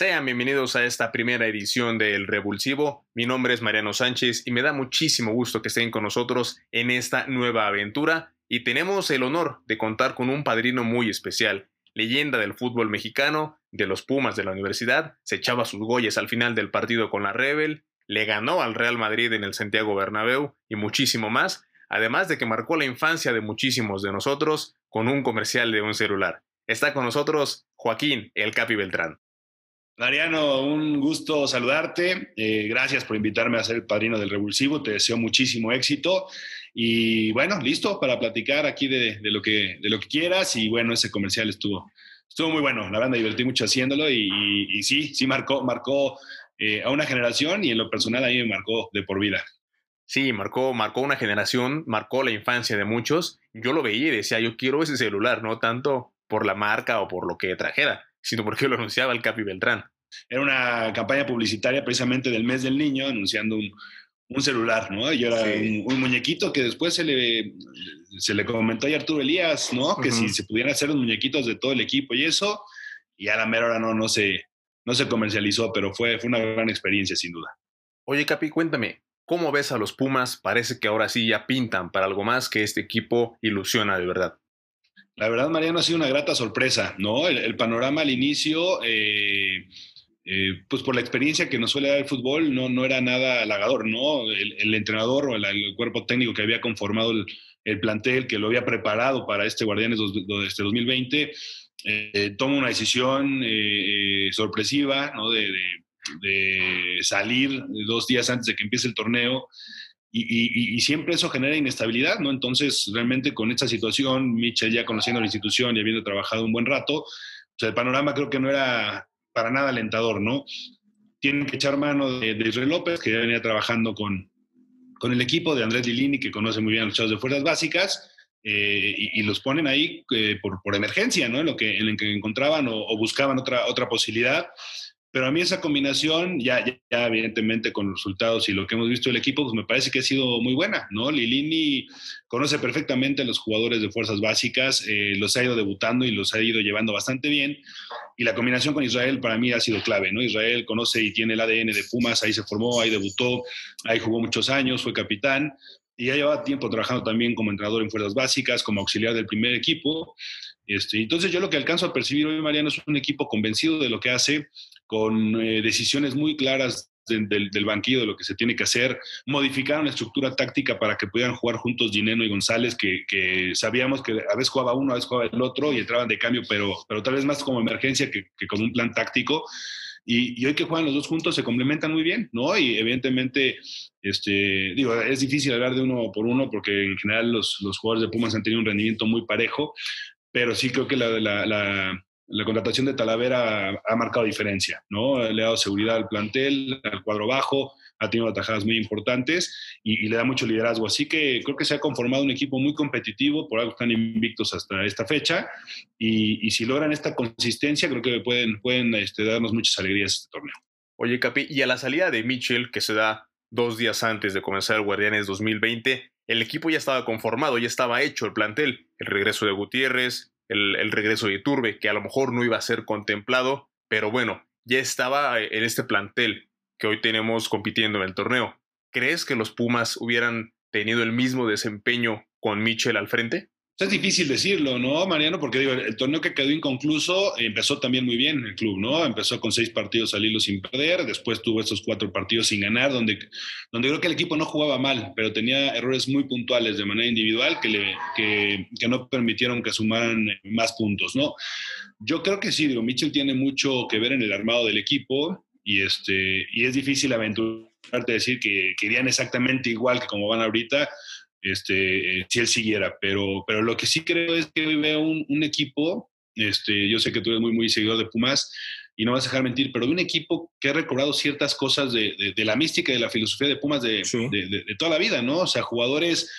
Sean bienvenidos a esta primera edición del Revulsivo. Mi nombre es Mariano Sánchez y me da muchísimo gusto que estén con nosotros en esta nueva aventura y tenemos el honor de contar con un padrino muy especial, leyenda del fútbol mexicano, de los Pumas de la universidad, se echaba sus goyes al final del partido con la Rebel, le ganó al Real Madrid en el Santiago Bernabéu y muchísimo más, además de que marcó la infancia de muchísimos de nosotros con un comercial de un celular. Está con nosotros Joaquín El Capi Beltrán. Mariano, un gusto saludarte. Eh, gracias por invitarme a ser el padrino del Revulsivo. Te deseo muchísimo éxito. Y bueno, listo para platicar aquí de, lo, que, de lo que quieras. Y bueno, ese comercial estuvo, estuvo muy bueno. La verdad divertí mucho haciéndolo y, sí, sí marcó, marcó eh, a una generación y en lo personal a mí me marcó de por vida. Sí, marcó, marcó una generación, marcó la infancia de muchos. Yo lo veía y decía, yo quiero ese celular, no tanto por la marca o por lo que trajera, sino porque lo anunciaba el Capi Beltrán. Era una campaña publicitaria precisamente del mes del niño, anunciando un, un celular, ¿no? Yo era un, muñequito que después se le, se le comentó a Arturo Elías, ¿no? Que si se pudieran hacer los muñequitos de todo el equipo y eso, y a la mera hora no, no, se, no se comercializó, pero fue, fue una gran experiencia, sin duda. Oye, Capi, cuéntame, ¿cómo ves a los Pumas? Parece que ahora sí ya pintan para algo más que este equipo ilusiona de verdad. La verdad, Mariano, ha sido una grata sorpresa, ¿no? El, panorama al inicio, eh, eh, pues por la experiencia que nos suele dar el fútbol, no, no era nada halagador, ¿no? El, entrenador o el, cuerpo técnico que había conformado el, plantel, que lo había preparado para este Guardianes de este 2020, eh, toma una decisión sorpresiva, ¿no? De, salir dos días antes de que empiece el torneo y, siempre eso genera inestabilidad, ¿no? Entonces, realmente con esta situación, Michel ya conociendo la institución y habiendo trabajado un buen rato, el panorama creo que no era para nada alentador, ¿no? Tienen que echar mano de, Israel López, que ya venía trabajando con, con el equipo, de Andrés Lilini, que conoce muy bien a los chavos de fuerzas básicas, eh, y, los ponen ahí eh, por, por, emergencia, ¿no? En lo que, en lo que encontraban o, o buscaban otra, otra posibilidad. Pero a mí esa combinación, ya, ya, evidentemente con los resultados y lo que hemos visto del equipo, pues me parece que ha sido muy buena, ¿no? Lilini conoce perfectamente a los jugadores de fuerzas básicas, eh, los ha ido debutando y los ha ido llevando bastante bien. Y la combinación con Israel para mí ha sido clave, ¿no? Israel conoce y tiene el ADN de Pumas, ahí se formó, ahí debutó, ahí jugó muchos años, fue capitán y ya lleva tiempo trabajando también como entrenador en fuerzas básicas, como auxiliar del primer equipo. Este, entonces yo lo que alcanzo a percibir hoy, Mariano, es un equipo convencido de lo que hace, con eh, decisiones muy claras del, banquillo de lo que se tiene que hacer, modificaron la estructura táctica para que pudieran jugar juntos Gineno y González, que, sabíamos que a veces jugaba uno, a veces jugaba el otro y entraban de cambio, pero, pero tal vez más como emergencia que, con un plan táctico. Y, hoy que juegan los dos juntos se complementan muy bien, ¿no? Y evidentemente, este, digo, es difícil hablar de uno por uno porque en general los, los jugadores de Pumas han tenido un rendimiento muy parejo, pero sí creo que la, la contratación de Talavera ha, marcado diferencia, ¿no? Le ha dado seguridad al plantel, al cuadro bajo, ha tenido atajadas muy importantes y, le da mucho liderazgo. Así que creo que se ha conformado un equipo muy competitivo, por algo están invictos hasta esta fecha y, si logran esta consistencia, creo que pueden, pueden este, darnos muchas alegrías este torneo. Oye, Capi, y a la salida de Mitchell, que se da dos días antes de comenzar el Guardianes 2020, el equipo ya estaba conformado, ya estaba hecho el plantel, el regreso de Gutiérrez, el, regreso de Turbe, que a lo mejor no iba a ser contemplado, pero bueno, ya estaba en este plantel que hoy tenemos compitiendo en el torneo. ¿Crees que los Pumas hubieran tenido el mismo desempeño con Mitchell al frente? Es difícil decirlo, ¿no, Mariano? Porque digo, el torneo que quedó inconcluso empezó también muy bien el club, ¿no? Empezó con seis partidos al hilo sin perder, después tuvo estos cuatro partidos sin ganar, donde, donde creo que el equipo no jugaba mal, pero tenía errores muy puntuales de manera individual que, le, que, que no permitieron que sumaran más puntos, ¿no? Yo creo que sí, digo, Mitchell tiene mucho que ver en el armado del equipo y, este, y es difícil aventurarte a decir que, que irían exactamente igual que como van ahorita este, si él siguiera. Pero, pero lo que sí creo es que hoy veo un, equipo, este, yo sé que tú eres muy, muy seguidor de Pumas y no vas a dejar mentir, pero un equipo que ha recobrado ciertas cosas de, de, la mística y de la filosofía de Pumas de, de, toda la vida, ¿no? O sea, jugadores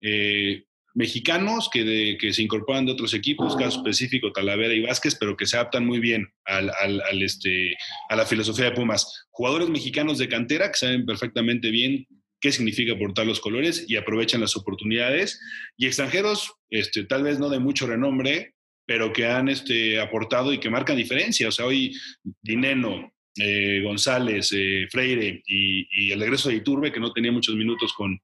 eh, mexicanos que, que se incorporan de otros equipos, caso específico Talavera y Vázquez, pero que se adaptan muy bien al, al, este, a la filosofía de Pumas. Jugadores mexicanos de cantera que saben perfectamente bien qué significa portar los colores y aprovechan las oportunidades. Y extranjeros, este, tal vez no de mucho renombre, pero que han este, aportado y que marcan diferencia. O sea, hoy Dineno, eh, González, eh, Freire y, el regreso de Iturbe, que no tenía muchos minutos con,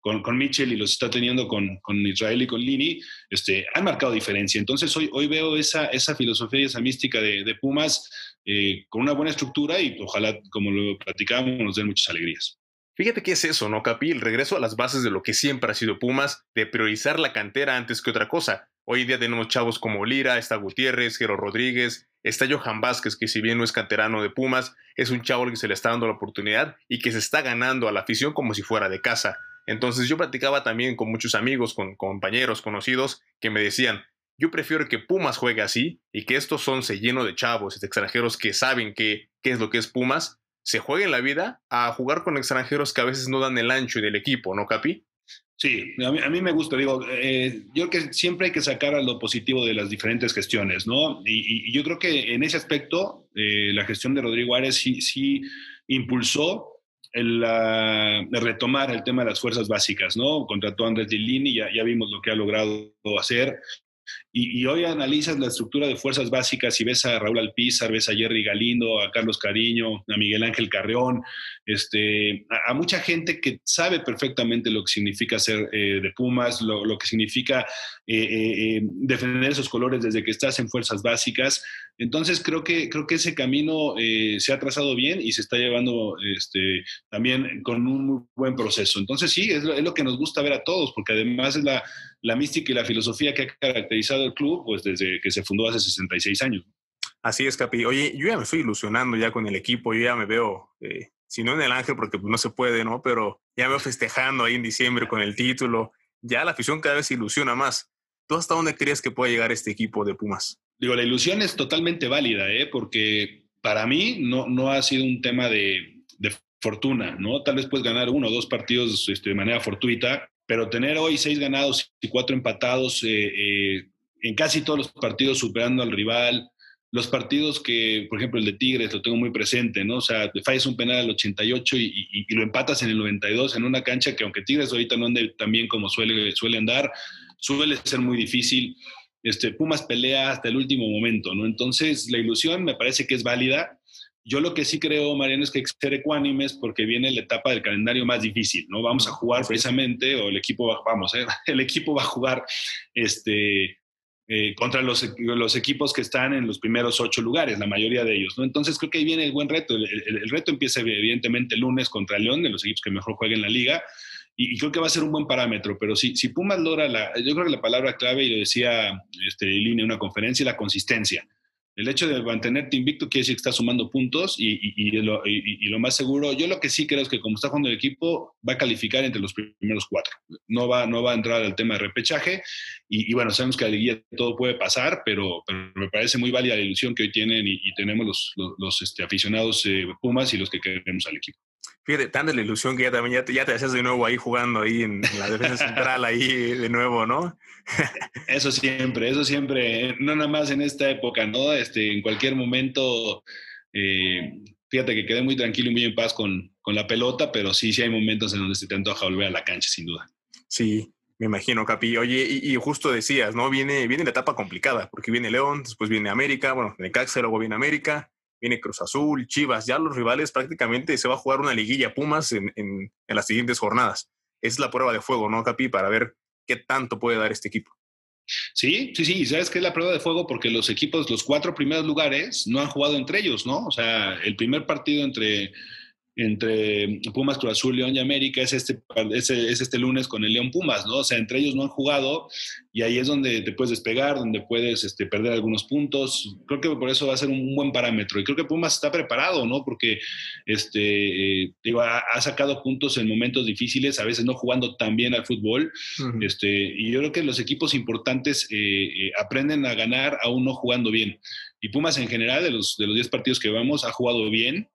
con, Mitchell y los está teniendo con, con, Israel y con Lini, este, han marcado diferencia. Entonces hoy, hoy veo esa, esa filosofía y esa mística de, Pumas eh, con una buena estructura y ojalá, como lo platicamos, nos den muchas alegrías. Fíjate qué es eso, ¿no, Capi? El regreso a las bases de lo que siempre ha sido Pumas, de priorizar la cantera antes que otra cosa. Hoy día tenemos chavos como Lira, está Gutiérrez, Jero Rodríguez, está Johan Vázquez, que si bien no es canterano de Pumas, es un chavo al que se le está dando la oportunidad y que se está ganando a la afición como si fuera de casa. Entonces yo platicaba también con muchos amigos, con compañeros, conocidos, que me decían, yo prefiero que Pumas juegue así y que estos se lleno de chavos, de extranjeros que saben qué, qué es lo que es Pumas, se juegue en la vida a jugar con extranjeros que a veces no dan el ancho del equipo, ¿no, Capi? Sí, a mí, me gusta, digo, eh, yo creo que siempre hay que sacar a lo positivo de las diferentes gestiones, ¿no? Y, yo creo que en ese aspecto, eh, la gestión de Rodrigo Árez sí, sí impulsó el, retomar el tema de las fuerzas básicas, ¿no? Contrató a Andrés Dillini, ya, ya vimos lo que ha logrado hacer. Y, hoy analizas la estructura de fuerzas básicas y ves a Raúl Alpizar, ves a Jerry Galindo, a Carlos Cariño, a Miguel Ángel Carreón, este, a, mucha gente que sabe perfectamente lo que significa ser eh, de Pumas, lo, que significa eh, eh, defender esos colores desde que estás en fuerzas básicas. Entonces creo que, creo que ese camino se ha trazado bien y se está llevando este, también con un muy buen proceso. Entonces sí, es lo, que nos gusta ver a todos, porque además es la, la mística y la filosofía que ha caracterizado el club pues desde que se fundó hace 66 años. Así es, Capi. Oye, yo ya me estoy ilusionando ya con el equipo, yo ya me veo, eh, si no en el Ángel, porque pues, no se puede, ¿no? Pero ya me veo festejando ahí en diciembre con el título. Ya la afición cada vez se ilusiona más. ¿Tú hasta dónde crees que puede llegar este equipo de Pumas? Digo, la ilusión es totalmente válida, ¿eh? Porque para mí no, no ha sido un tema de, de fortuna, ¿no? Tal vez puedes ganar uno o dos partidos este, de manera fortuita, pero tener hoy seis ganados y cuatro empatados eh, eh, en casi todos los partidos superando al rival, los partidos que, por ejemplo, el de Tigres lo tengo muy presente, ¿no? O sea, te fallas un penal al 88 y, y, lo empatas en el 92 en una cancha que aunque Tigres ahorita no ande tan bien como suele, suelen dar, suele ser muy difícil. Este, Pumas pelea hasta el último momento, ¿no? Entonces, la ilusión me parece que es válida yo lo que sí creo, Mariano, es que hay que ser ecuánimes porque viene la etapa del calendario más difícil, ¿no? Vamos a jugar precisamente, o el equipo va, vamos, ¿eh? el equipo va a jugar este, eh, contra los, los, equipos que están en los primeros ocho lugares, la mayoría de ellos. Entonces creo que ahí viene el buen reto. El, reto empieza evidentemente el lunes contra León, de los equipos que mejor jueguen la liga, y, creo que va a ser un buen parámetro, pero si, si Pumas logra la, yo creo que la palabra clave, y lo decía este, Línea en una conferencia, la consistencia el hecho de mantenerte invicto quiere decir que estás sumando puntos y, lo, más seguro, yo lo que sí creo es que como está jugando el equipo, va a calificar entre los primeros cuatro. No va, no va a entrar al tema de repechaje y, bueno, sabemos que a la todo puede pasar, pero, me parece muy válida la ilusión que hoy tienen y, tenemos los, este, aficionados eh, Pumas y los que queremos al equipo. Fíjate, tan de la ilusión que ya también ya te, ya haces de nuevo ahí jugando ahí en, la defensa central, ahí de nuevo, ¿no? eso siempre, eso siempre, no nada más en esta época, ¿no? Este, en cualquier momento, eh, fíjate que quedé muy tranquilo y muy en paz con, con la pelota, pero sí, sí hay momentos en donde se te antoja volver a la cancha, sin duda. Sí, me imagino, Capi. Oye, y, justo decías, ¿no? Viene, viene la etapa complicada, porque viene León, después viene América, bueno, Necaxa, luego viene América, viene Cruz Azul, Chivas, ya los rivales prácticamente se va a jugar una liguilla Pumas en, en, las siguientes jornadas. Es la prueba de fuego, ¿no, Capi? Para ver qué tanto puede dar este equipo. Sí, sí, sí, sabes que es la prueba de fuego porque los equipos, los cuatro primeros lugares, no han jugado entre ellos, ¿no? O sea, el primer partido entre entre Pumas, Cruz Azul, León y América es este, es, este lunes con el León Pumas, ¿no? O sea, entre ellos no han jugado y ahí es donde te puedes despegar, donde puedes este, perder algunos puntos. Creo que por eso va a ser un buen parámetro. Y creo que Pumas está preparado, ¿no? Porque este, eh, digo, ha, sacado puntos en momentos difíciles, a veces no jugando tan bien al fútbol. este, y yo creo que los equipos importantes eh, eh, aprenden a ganar aún no jugando bien. Y Pumas en general, de los, de los 10 partidos que vamos, ha jugado bien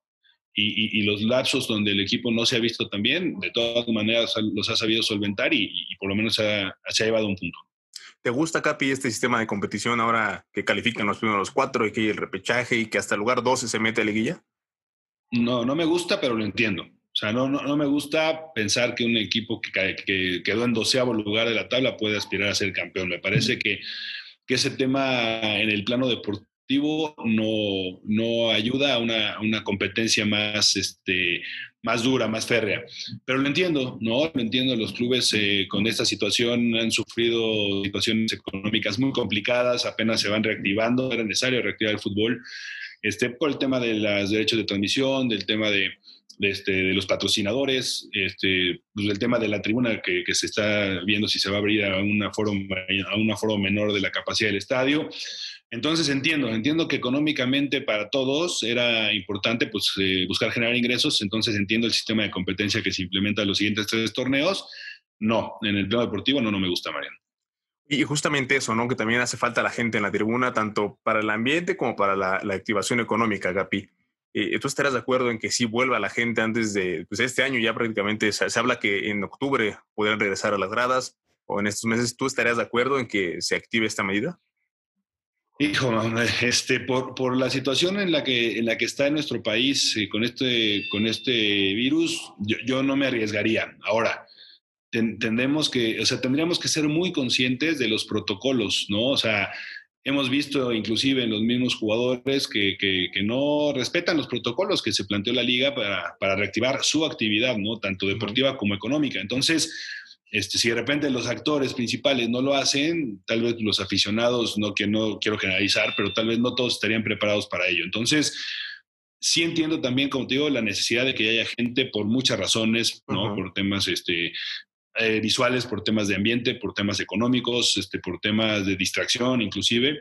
y, los lapsos donde el equipo no se ha visto tan bien, de todas maneras los ha sabido solventar y, por lo menos se ha, llevado un punto. ¿Te gusta, Capi, este sistema de competición ahora que califican los primeros cuatro y que hay el repechaje y que hasta el lugar 12 se mete a liguilla? No, no me gusta, pero lo entiendo. O sea, no, no, me gusta pensar que un equipo que, que, quedó en doceavo lugar de la tabla puede aspirar a ser campeón. Me parece que que ese tema en el plano deportivo no, no ayuda a una, una competencia más, este, más dura, más férrea. Pero lo entiendo, ¿no? Lo entiendo, los clubes eh, con esta situación han sufrido situaciones económicas muy complicadas, apenas se van reactivando, era necesario reactivar el fútbol, este, por el tema de los derechos de transmisión, del tema de, este, de los patrocinadores, este, pues el tema de la tribuna que, se está viendo si se va a abrir a una, foro, a una foro menor de la capacidad del estadio. Entonces entiendo, entiendo que económicamente para todos era importante pues, eh, buscar generar ingresos, entonces entiendo el sistema de competencia que se implementa en los siguientes tres torneos. No, en el plano deportivo no, no me gusta, Mariano. Y justamente eso, ¿no? Que también hace falta la gente en la tribuna, tanto para el ambiente como para la, activación económica, Gapi. Eh, ¿Tú estarás de acuerdo en que sí vuelva la gente antes de pues este año? Ya prácticamente se, se habla que en octubre podrán regresar a las gradas o en estos meses. ¿Tú estarías de acuerdo en que se active esta medida? Hijo, este, por, por, la situación en la que, en la que está en nuestro país eh, con, este, con este virus, yo, yo no me arriesgaría. Ahora, tendemos que, o sea, tendríamos que ser muy conscientes de los protocolos, ¿no? O sea, hemos visto inclusive en los mismos jugadores que, que, que no respetan los protocolos que se planteó la liga para, para reactivar su actividad, ¿no? Tanto deportiva como económica. Entonces, este, si de repente los actores principales no lo hacen, tal vez los aficionados, no, que no quiero generalizar, pero tal vez no todos estarían preparados para ello. Entonces, sí entiendo también, como te digo, la necesidad de que haya gente por muchas razones, ¿no? Por temas este, eh, visuales, por temas de ambiente, por temas económicos, este, por temas de distracción inclusive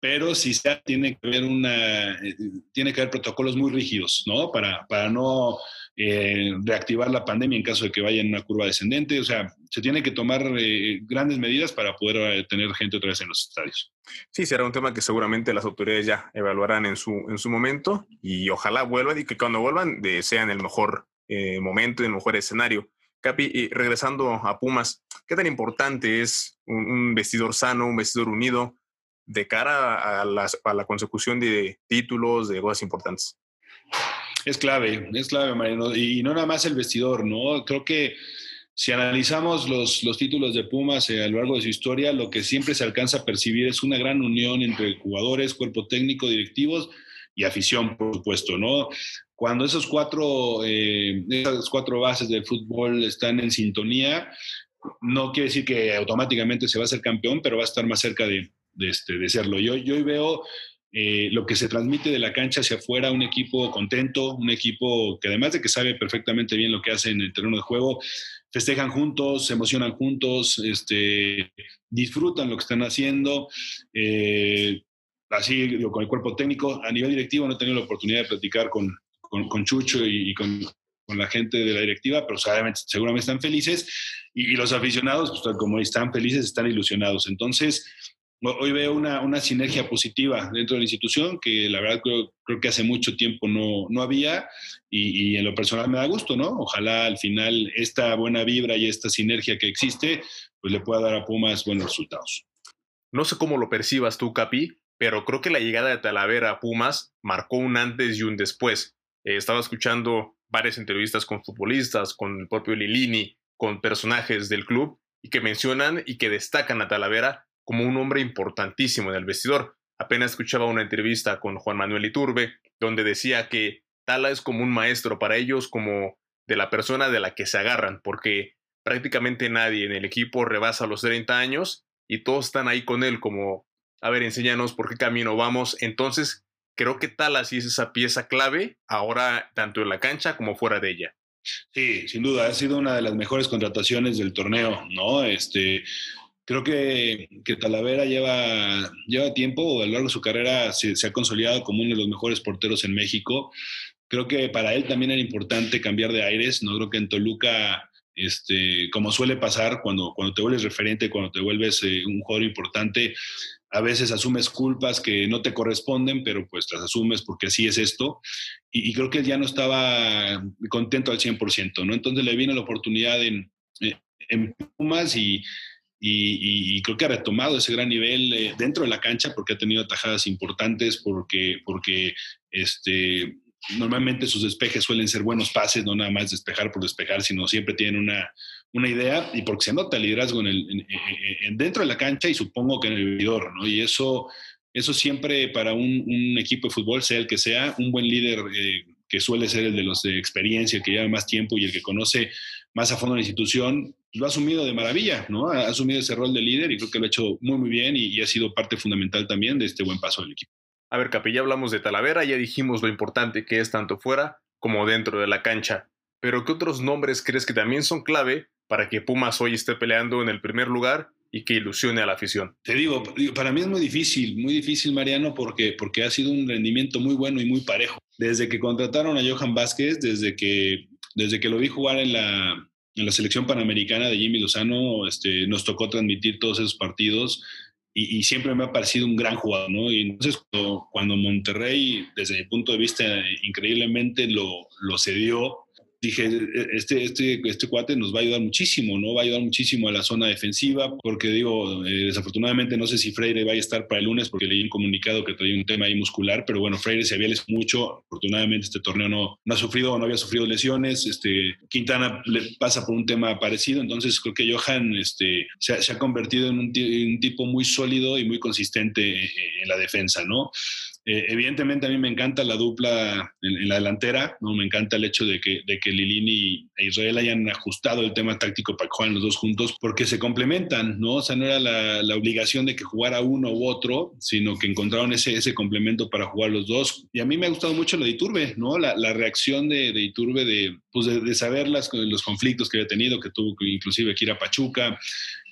pero sí se tiene que haber una, eh, tiene que haber protocolos muy rígidos, ¿no? Para, para no eh, reactivar la pandemia en caso de que vaya en una curva descendente. O sea, se tiene que tomar eh, grandes medidas para poder tener gente otra vez en los estadios. Sí, será un tema que seguramente las autoridades ya evaluarán en su, en su momento y ojalá vuelvan y que cuando vuelvan de, sea en el mejor momento, en el mejor escenario. Capi, y regresando a Pumas, ¿qué tan importante es un vestidor sano, un vestidor unido? de cara a, la consecución de títulos, de cosas importantes. Es clave, es clave, Mariano. Y no nada más el vestidor, ¿no? Creo que si analizamos los, los títulos de Pumas eh, a lo largo de su historia, lo que siempre se alcanza a percibir es una gran unión entre jugadores, cuerpo técnico, directivos y afición, por supuesto, ¿no? Cuando esos cuatro, eh, esas cuatro bases del fútbol están en sintonía, no quiere decir que automáticamente se va a ser campeón, pero va a estar más cerca de, este, de serlo. Yo, yo veo eh, lo que se transmite de la cancha hacia afuera, un equipo contento, un equipo que además de que sabe perfectamente bien lo que hace en el terreno de juego, festejan juntos, se emocionan juntos, este, disfrutan lo que están haciendo. Eh, así con el cuerpo técnico, a nivel directivo no he tenido la oportunidad de platicar con, con, Chucho y, con, con, la gente de la directiva, pero seguramente, seguramente están felices y, los aficionados, pues, como están felices, están ilusionados. Entonces, hoy veo una, una, sinergia positiva dentro de la institución que la verdad creo, creo que hace mucho tiempo no, no había y, en lo personal me da gusto, ¿no? Ojalá al final esta buena vibra y esta sinergia que existe pues le pueda dar a Pumas buenos resultados. No sé cómo lo percibas tú, Capi, pero creo que la llegada de Talavera a Pumas marcó un antes y un después. Eh, estaba escuchando varias entrevistas con futbolistas, con el propio Lilini, con personajes del club y que mencionan y que destacan a Talavera como un hombre importantísimo en el vestidor. Apenas escuchaba una entrevista con Juan Manuel Iturbe, donde decía que Tala es como un maestro para ellos, como de la persona de la que se agarran, porque prácticamente nadie en el equipo rebasa los 30 años y todos están ahí con él como, a ver, enséñanos por qué camino vamos. Entonces, creo que Tala sí es esa pieza clave ahora tanto en la cancha como fuera de ella. Sí, sin duda, ha sido una de las mejores contrataciones del torneo, ¿no? Este, Creo que, que Talavera lleva, lleva tiempo, a lo largo de su carrera se, ha consolidado como uno de los mejores porteros en México. Creo que para él también era importante cambiar de aires. No creo que en Toluca, este, como suele pasar, cuando, cuando te vuelves referente, cuando te vuelves eh, un jugador importante, a veces asumes culpas que no te corresponden, pero pues las asumes porque así es esto. Y, creo que él ya no estaba contento al 100%, ¿no? Entonces le vino la oportunidad en, en Pumas y, creo que ha retomado ese gran nivel eh, dentro de la cancha porque ha tenido atajadas importantes, porque, porque este, normalmente sus despejes suelen ser buenos pases, no nada más despejar por despejar, sino siempre tienen una, una idea y porque se nota el liderazgo en el, en, dentro de la cancha y supongo que en el vividor, ¿no? Y eso, eso siempre para un, un, equipo de fútbol, sea el que sea, un buen líder eh, que suele ser el de los de experiencia, el que lleva más tiempo y el que conoce más a fondo la institución, lo ha asumido de maravilla, ¿no? Ha asumido ese rol de líder y creo que lo ha hecho muy, muy bien y, y ha sido parte fundamental también de este buen paso del equipo. A ver, Capi, ya hablamos de Talavera, ya dijimos lo importante que es tanto fuera como dentro de la cancha. Pero ¿qué otros nombres crees que también son clave para que Pumas hoy esté peleando en el primer lugar y que ilusione a la afición? Te digo, para mí es muy difícil, muy difícil, Mariano, porque, porque ha sido un rendimiento muy bueno y muy parejo. Desde que contrataron a Johan Vázquez, desde que, desde que lo vi jugar en la, en la selección panamericana de Jimmy Lozano, este, nos tocó transmitir todos esos partidos y, siempre me ha parecido un gran jugador, ¿no? Y entonces cuando, Monterrey, desde mi punto de vista, increíblemente lo, lo cedió, dije, e, este, este, este cuate nos va a ayudar muchísimo, ¿no? Va a ayudar muchísimo a la zona defensiva, porque digo, eh, desafortunadamente no sé si Freire va a estar para el lunes, porque leí un comunicado que traía un tema ahí muscular, pero bueno, Freire se había lesionado mucho, afortunadamente este torneo no, no ha sufrido, no había sufrido lesiones, este, Quintana le pasa por un tema parecido, entonces creo que Johan este, se, ha convertido en un, en un tipo muy sólido y muy consistente eh, en la defensa, ¿no? Eh, evidentemente a mí me encanta la dupla en, la delantera, ¿no? me encanta el hecho de que, de que Lilini e Israel hayan ajustado el tema táctico para que jueguen los dos juntos, porque se complementan, ¿no? O sea, no era la, la obligación de que jugara uno u otro, sino que encontraron ese, ese complemento para jugar los dos. Y a mí me ha gustado mucho lo de Iturbe, ¿no? La, la reacción de, de, Iturbe de, pues de, saber las, los conflictos que había tenido, que tuvo inclusive que ir a Pachuca,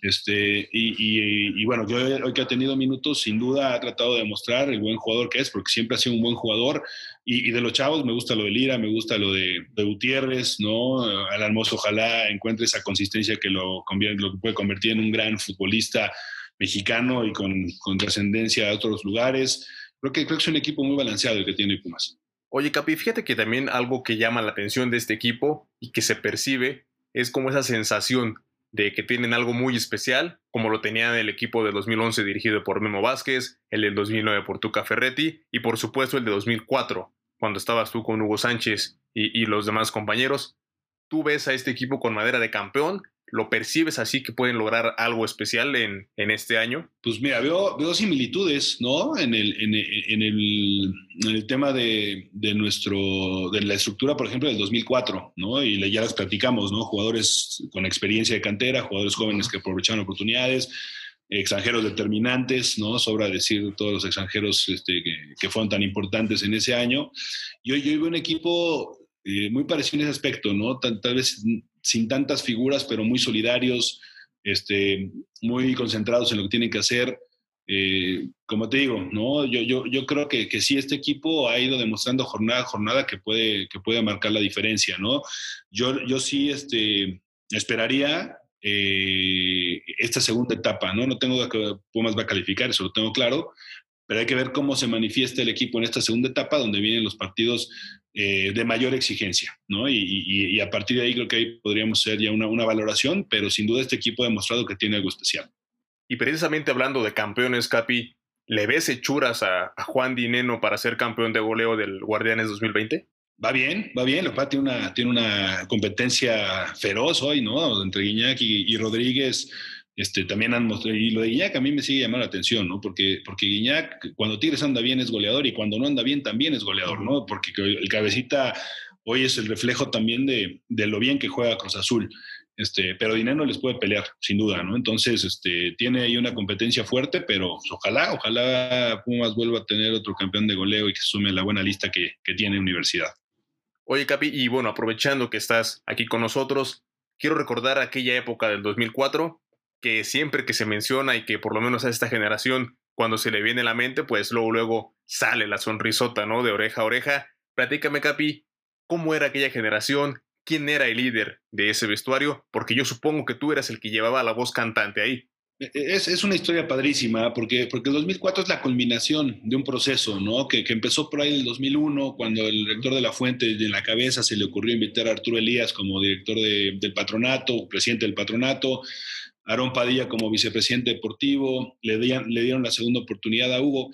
este, y, bueno, yo hoy que ha tenido minutos, sin duda ha tratado de demostrar el buen jugador que es, porque siempre ha sido un buen jugador. Y, de los chavos, me gusta lo de Lira, me gusta lo de, Gutiérrez, ¿no? Al Hermoso, ojalá encuentre esa consistencia que lo, lo puede convertir en un gran futbolista mexicano y con, con trascendencia a otros lugares. Creo que, creo que es un equipo muy balanceado el que tiene Pumas. Oye, Capi, fíjate que también algo que llama la atención de este equipo y que se percibe es como esa sensación de que tienen algo muy especial, como lo tenía el equipo de 2011 dirigido por Memo Vázquez, el del 2009 por Tuca Ferretti y por supuesto el de 2004, cuando estabas tú con Hugo Sánchez y, y los demás compañeros. Tú ves a este equipo con madera de campeón ¿Lo percibes así que pueden lograr algo especial en, en este año? Pues mira, veo, veo similitudes, ¿no? En el, en, en el, en el tema de, de, nuestro, de la estructura, por ejemplo, del 2004, ¿no? Y ya las platicamos, ¿no? Jugadores con experiencia de cantera, jugadores jóvenes que aprovecharon oportunidades, extranjeros determinantes, ¿no? Sobra decir todos los extranjeros este, que, que, fueron tan importantes en ese año. Y hoy yo veo un equipo eh, muy parecido en ese aspecto, ¿no? Tal, tal vez sin tantas figuras, pero muy solidarios, este, muy concentrados en lo que tienen que hacer. Eh, como te digo, ¿no? yo, yo, yo creo que, que sí, este equipo ha ido demostrando jornada a jornada que puede, que puede marcar la diferencia. ¿no? Yo, yo sí este, esperaría eh, esta segunda etapa. ¿no? no tengo que Pumas va a calificar, eso lo tengo claro, pero hay que ver cómo se manifiesta el equipo en esta segunda etapa, donde vienen los partidos eh, de mayor exigencia, ¿no? Y, a partir de ahí creo que ahí podríamos hacer ya una, valoración, pero sin duda este equipo ha demostrado que tiene algo especial. Y precisamente hablando de campeones, Capi, ¿le ves hechuras a, Juan Dineno para ser campeón de goleo del Guardianes 2020? Va bien, va bien. La tiene una, tiene una competencia feroz hoy, ¿no? Entre Guiñac y Rodríguez este, también han mostrado, y lo de Guiñac a mí me sigue llamando la atención, ¿no? Porque, porque Guiñac, cuando Tigres anda bien es goleador y cuando no anda bien también es goleador, ¿no? Porque el cabecita hoy es el reflejo también de, de lo bien que juega Cruz Azul. Este, pero Dinero les puede pelear, sin duda, ¿no? Entonces, este, tiene ahí una competencia fuerte, pero pues, ojalá, ojalá Pumas vuelva a tener otro campeón de goleo y que sume la buena lista que, que tiene Universidad. Oye, Capi, y bueno, aprovechando que estás aquí con nosotros, quiero recordar aquella época del 2004 que siempre que se menciona y que por lo menos a esta generación, cuando se le viene a la mente, pues luego, luego sale la sonrisota, ¿no? De oreja a oreja. Platícame, Capi, ¿cómo era aquella generación? ¿Quién era el líder de ese vestuario? Porque yo supongo que tú eras el que llevaba la voz cantante ahí. E, e, es, es, una historia padrísima, porque, porque el 2004 es la culminación de un proceso, ¿no? Que, que, empezó por ahí en el 2001, cuando el rector de la Fuente, en la cabeza, se le ocurrió invitar a Arturo Elías como director de, del patronato, presidente del patronato Aarón Padilla como vicepresidente deportivo, le, le dieron la segunda oportunidad a Hugo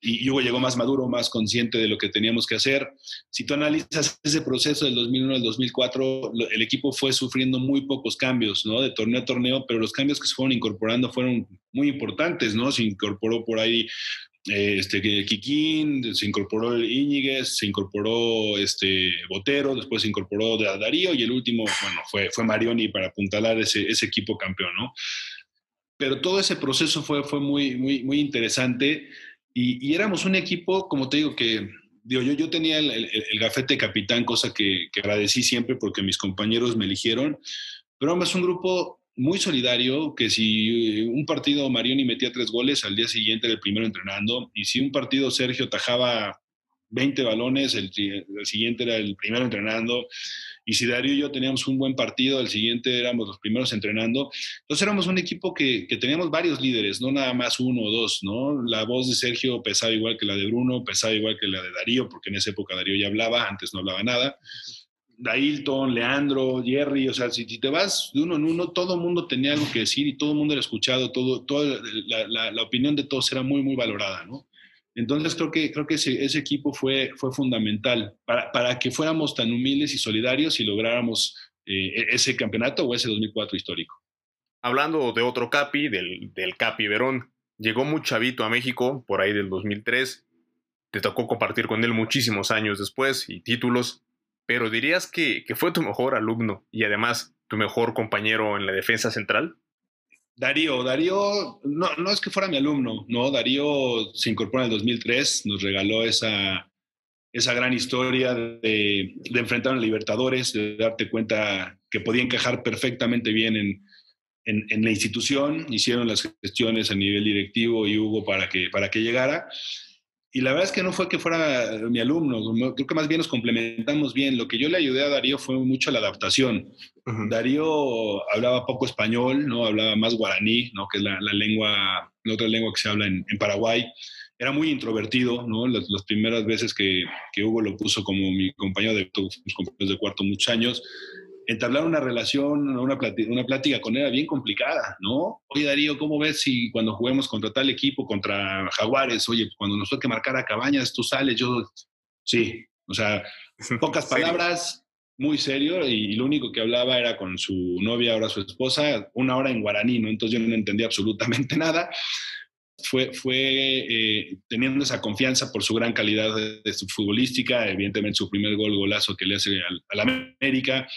y, Hugo llegó más maduro, más consciente de lo que teníamos que hacer. Si tú analizas ese proceso del 2001 al 2004, el equipo fue sufriendo muy pocos cambios, ¿no? De torneo a torneo, pero los cambios que se fueron incorporando fueron muy importantes, ¿no? Se incorporó por ahí este, Kikín, se incorporó Íñiguez, se incorporó este, Botero, después se incorporó Darío y el último, bueno, fue, fue Marioni para apuntalar ese, equipo campeón, ¿no? Pero todo ese proceso fue, fue muy, muy, muy interesante y, éramos un equipo, como te digo, que digo, yo, yo tenía el, el, gafete capitán, cosa que, agradecí siempre porque mis compañeros me eligieron, pero además un grupo muy solidario, que si un partido Marioni metía tres goles, al día siguiente era el primero entrenando, y si un partido Sergio tajaba 20 balones, el, siguiente era el primero entrenando, y si Darío y yo teníamos un buen partido, el siguiente éramos los primeros entrenando. Entonces éramos un equipo que, que, teníamos varios líderes, no nada más uno o dos, ¿no? La voz de Sergio pesaba igual que la de Bruno, pesaba igual que la de Darío, porque en esa época Darío ya hablaba, antes no hablaba nada. Dailton, Leandro, Jerry, o sea, si, te vas de uno en uno, todo el mundo tenía algo que decir y todo el mundo era escuchado, todo, toda la, opinión de todos era muy, muy valorada, ¿no? Entonces creo que, creo que ese, ese equipo fue, fue fundamental para, para, que fuéramos tan humildes y solidarios y lográramos eh, e, ese campeonato o ese 2004 histórico. Hablando de otro Capi, del, del Capi Verón, llegó muy chavito a México por ahí del 2003, te tocó compartir con él muchísimos años después y títulos pero dirías que, fue tu mejor alumno y además tu mejor compañero en la defensa central. Darío, Darío, no, no es que fuera mi alumno, no, Darío se incorporó en el 2003, nos regaló esa, esa gran historia de, enfrentar a Libertadores, de darte cuenta que podía encajar perfectamente bien en, en, la institución, hicieron las gestiones a nivel directivo y Hugo para que, para que llegara y la verdad es que no fue que fuera mi alumno, creo que más bien nos complementamos bien. Lo que yo le ayudé a Darío fue mucho la adaptación. Darío hablaba poco español, ¿no? Hablaba más guaraní, ¿no? Que es la, lengua, la otra lengua que se habla en, Paraguay. Era muy introvertido, ¿no? Las, primeras veces que, que, Hugo lo puso como mi compañero de, compañeros de cuarto muchos años, entablar una relación, una plática, una plática con él era bien complicada, ¿no? Oye, Darío, ¿cómo ves si cuando juguemos contra tal equipo, contra Jaguares, oye, cuando nos toque marcar a Cabañas, tú sales, yo, sí, o sea, pocas palabras, muy serio, y, lo único que hablaba era con su novia, ahora su esposa, una hora en guaraní, ¿no? Entonces yo no entendía absolutamente nada, fue, eh, teniendo esa confianza por su gran calidad de, su futbolística, evidentemente su primer gol, golazo que le hace al, América,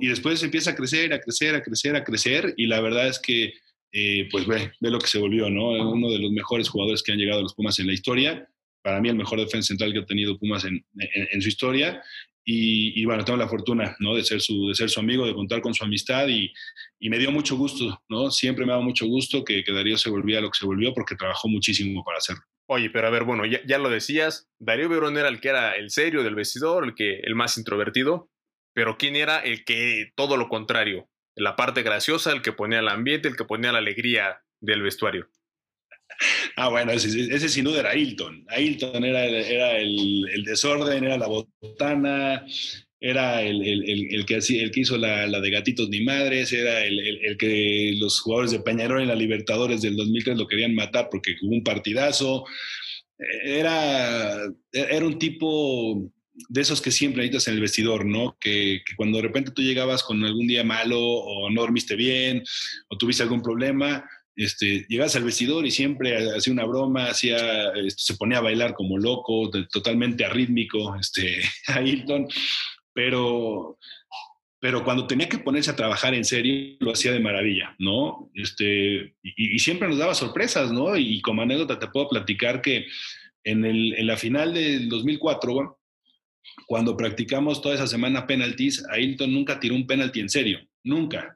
y después empieza a crecer, a crecer, a crecer, a crecer, y la verdad es que, eh, pues ve, ve lo que se volvió, ¿no? Uno de los mejores jugadores que han llegado a los Pumas en la historia, para mí el mejor defensa central que ha tenido Pumas en su historia, y, bueno, tengo la fortuna, ¿no? De ser su, de ser su amigo, de contar con su amistad y, y me dio mucho gusto, ¿no? Siempre me ha dado mucho gusto que, que, Darío se volviera lo que se volvió porque trabajó muchísimo para hacerlo. Oye, pero a ver, bueno, ya, ya lo decías, Darío Verón era el que era el serio del vestidor, el que el más introvertido, pero ¿quién era el que todo lo contrario? La parte graciosa, el que ponía el ambiente, el que ponía la alegría del vestuario. Ah, bueno, ese, sin duda era Ailton. Ailton era, el, desorden, era la botana, era el, que, hizo la, de Gatitos ni Madres, era el, que los jugadores de Peñarol en la Libertadores del 2003 lo querían matar porque hubo un partidazo. Era, era un tipo de esos que siempre necesitas en el vestidor, ¿no? Que, cuando de repente tú llegabas con algún día malo o no dormiste bien o tuviste algún problema, este, llegabas al vestidor y siempre hacía una broma, hacía, este, se ponía a bailar como loco, totalmente arrítmico, este, Ailton, pero, pero cuando tenía que ponerse a trabajar en serio, lo hacía de maravilla, ¿no? Este, y, siempre nos daba sorpresas, ¿no? Y como anécdota te puedo platicar que en, el, en la final del 2004, cuando practicamos toda esa semana penaltis, Ailton nunca tiró un penalti en serio, nunca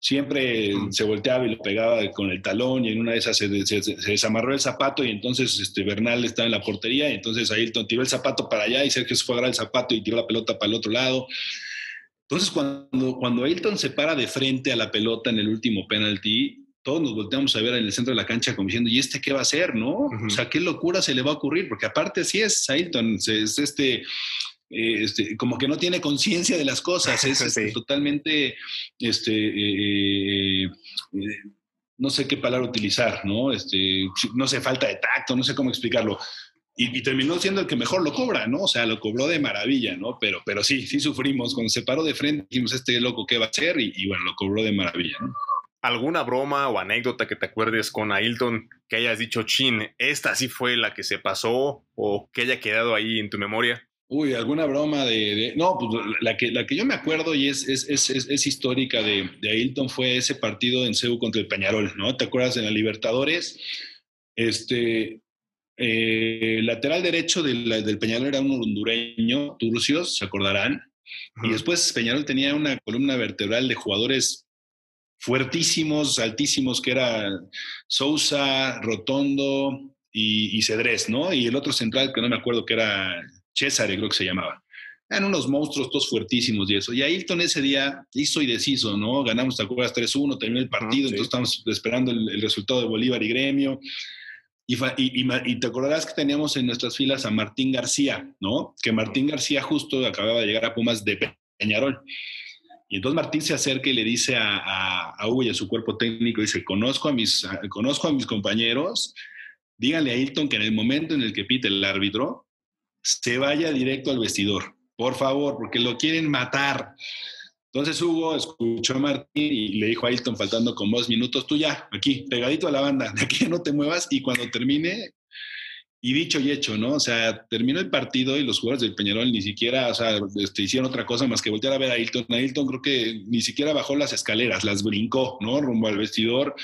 siempre se volteaba y lo pegaba con el talón y en una de esas se, desamarró el zapato y entonces este, Bernal estaba en la portería y entonces Ailton tiró el zapato para allá y Sergio se fue a agarrar el zapato y tiró la pelota para el otro lado. Entonces cuando, cuando Ailton se para de frente a la pelota en el último penalti, todos nos volteamos a ver en el centro de la cancha como diciendo, ¿y este qué va a hacer, no? O sea, ¿qué locura se le va a ocurrir? Porque aparte sí es Ailton, es este este, como que no tiene conciencia de las cosas, es este, totalmente, este, eh, eh, no sé qué palabra utilizar, ¿no? Este, no sé, falta de tacto, no sé cómo explicarlo. Y, terminó siendo el que mejor lo cobra, ¿no? O sea, lo cobró de maravilla, ¿no? Pero, pero sí, sí sufrimos. Cuando se paró de frente, dijimos, este loco, ¿qué va a hacer? Y, y bueno, lo cobró de maravilla, ¿no? ¿Alguna broma o anécdota que te acuerdes con Ailton que hayas dicho, chin, esta sí fue la que se pasó o que haya quedado ahí en tu memoria? Uy, alguna broma de... no, pues la que, la que yo me acuerdo y es, es, es, es histórica de, de, Ailton fue ese partido en CEU contra el Peñarol, ¿no? ¿Te acuerdas en la Libertadores? Este, eh, lateral derecho del, del, Peñarol era un hondureño, Turcios, se acordarán. Y después Peñarol tenía una columna vertebral de jugadores fuertísimos, altísimos, que era Sousa, Rotondo y, y Cedrés, ¿no? Y el otro central, que no me acuerdo que era César, creo que se llamaba. Eran unos monstruos todos fuertísimos y eso. Y Ailton ese día hizo y deshizo, ¿no? Ganamos, ¿te acuerdas? 3-1, terminó el partido, entonces estamos esperando el, resultado de Bolívar y Gremio. Y, y, y, te acordarás que teníamos en nuestras filas a Martín García, ¿no? Que Martín García justo acababa de llegar a Pumas de Peñarol. Y entonces Martín se acerca y le dice a, a, a Hugo y a su cuerpo técnico, dice, conozco a, mis, conozco a mis compañeros, díganle a Ailton que en el momento en el que pite el árbitro, se vaya directo al vestidor, por favor, porque lo quieren matar. Entonces Hugo escuchó a Martín y le dijo a Ailton, faltando como dos minutos, tú ya, aquí, pegadito a la banda, de aquí no te muevas y cuando termine, y dicho y hecho, ¿no? O sea, terminó el partido y los jugadores del Peñarol ni siquiera, o sea, este, hicieron otra cosa más que voltear a ver a Ailton. Ailton creo que ni siquiera bajó las escaleras, las brincó, ¿no? Rumbo al vestidor.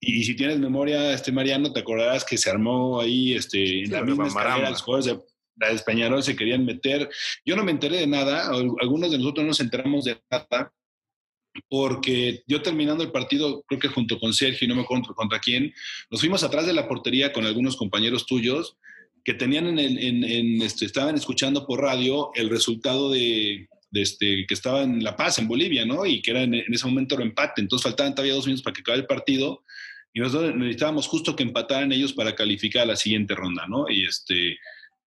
Y, si tienes memoria, este Mariano, te acordarás que se armó ahí, este, en la misma escalera, los jugadores de Peñarol se querían meter. Yo no me enteré de nada, algunos de nosotros no nos enteramos de nada, porque yo terminando el partido, creo que junto con Sergio, no me acuerdo contra quién, nos fuimos atrás de la portería con algunos compañeros tuyos que tenían en, en, este, estaban escuchando por radio el resultado de, este, que estaba en La Paz, en Bolivia, ¿no? Y que era en, ese momento el empate, entonces faltaban todavía dos minutos para que acabe el partido y nosotros necesitábamos justo que empataran ellos para calificar a la siguiente ronda, ¿no? Y este...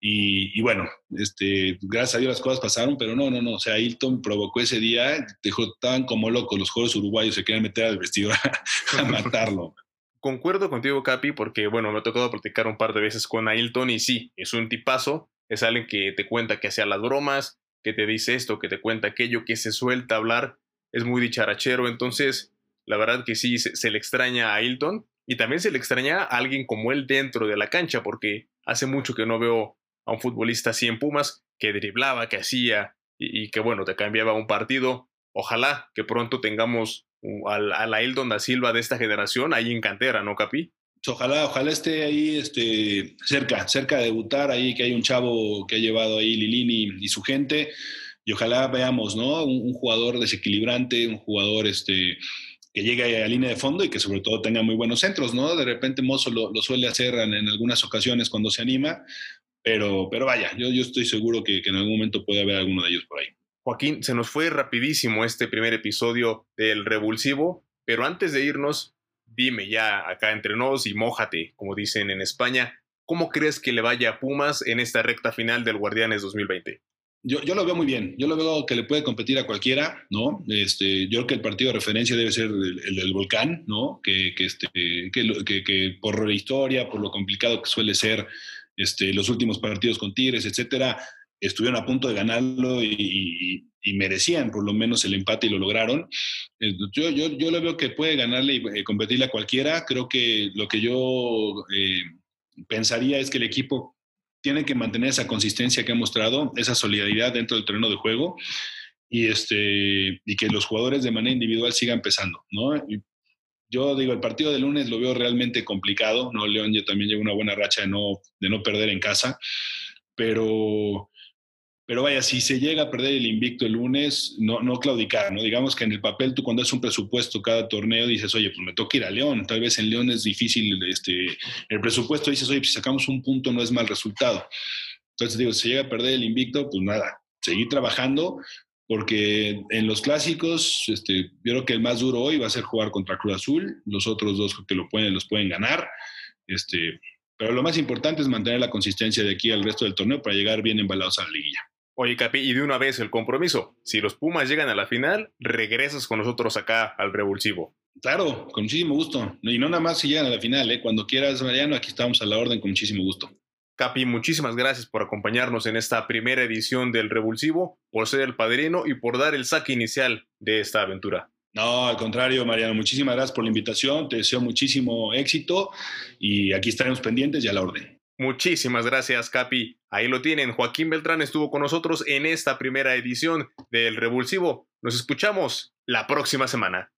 Y, bueno, este, gracias a Dios las cosas pasaron, pero no, no, no. O sea, Hilton provocó ese día, dejó, estaban como locos los juegos uruguayos, se querían meter al vestido a, matarlo. Concuerdo contigo, Capi, porque bueno, me ha tocado platicar un par de veces con Ailton y sí, es un tipazo, es alguien que te cuenta que hacía las bromas, que te dice esto, que te cuenta aquello, que se suelta hablar, es muy dicharachero, entonces la verdad que sí, se, se le extraña a Ailton y también se le extraña a alguien como él dentro de la cancha, porque hace mucho que no veo a un futbolista así en Pumas que driblaba, que hacía y, que bueno, te cambiaba un partido. Ojalá que pronto tengamos a la Eldon da Silva de esta generación ahí en cantera, ¿no, Capi? Ojalá, ojalá esté ahí este, cerca, cerca de debutar, ahí que hay un chavo que ha llevado ahí Lilini y, su gente, y ojalá veamos, ¿no? Un, jugador desequilibrante, un jugador este, que llegue a la línea de fondo y que sobre todo tenga muy buenos centros, ¿no? De repente Mozo lo, suele hacer en, algunas ocasiones cuando se anima, pero, pero vaya, yo, yo estoy seguro que, que en algún momento puede haber alguno de ellos por ahí. Joaquín, se nos fue rapidísimo este primer episodio del Revulsivo, pero antes de irnos, dime ya acá entre nos y mójate, como dicen en España, ¿cómo crees que le vaya a Pumas en esta recta final del Guardianes 2020? Yo, yo, lo veo muy bien. Yo lo veo que le puede competir a cualquiera, ¿no? Este, yo creo que el partido de referencia debe ser el, del volcán, ¿no? Que, que, este, que, que, por la historia, por lo complicado que suele ser este, los últimos partidos con Tigres, etcétera, estuvieron a punto de ganarlo y, merecían por lo menos el empate y lo lograron. Eh, yo, yo, yo le veo que puede ganarle y eh, competirle a cualquiera. Creo que lo que yo eh, pensaría es que el equipo tiene que mantener esa consistencia que ha mostrado, esa solidaridad dentro del terreno de juego y, este, y que los jugadores de manera individual sigan pesando. ¿no? Yo digo, el partido de lunes lo veo realmente complicado, ¿no? León ya también lleva una buena racha de no, de no perder en casa, pero, pero vaya, si se llega a perder el invicto el lunes, no, no claudicar, ¿no? Digamos que en el papel tú cuando es un presupuesto cada torneo dices, oye, pues me toca ir a León, tal vez en León es difícil, este, el presupuesto dices, oye, pues si sacamos un punto no es mal resultado. Entonces digo, si llega a perder el invicto, pues nada, seguir trabajando, porque en los clásicos, este, yo creo que el más duro hoy va a ser jugar contra Cruz Azul, los otros dos que lo pueden, los pueden ganar, este, pero lo más importante es mantener la consistencia de aquí al resto del torneo para llegar bien embalados a la liguilla. Oye, Capi, y de una vez el compromiso. Si los Pumas llegan a la final, regresas con nosotros acá al revulsivo. Claro, con muchísimo gusto. Y no nada más si llegan a la final, ¿eh? cuando quieras, Mariano, aquí estamos a la orden con muchísimo gusto. Capi, muchísimas gracias por acompañarnos en esta primera edición del Revulsivo, por ser el padrino y por dar el saque inicial de esta aventura. No, al contrario, Mariano, muchísimas gracias por la invitación, te deseo muchísimo éxito y aquí estaremos pendientes y a la orden. Muchísimas gracias, Capi. Ahí lo tienen. Joaquín Beltrán estuvo con nosotros en esta primera edición del Revulsivo. Nos escuchamos la próxima semana.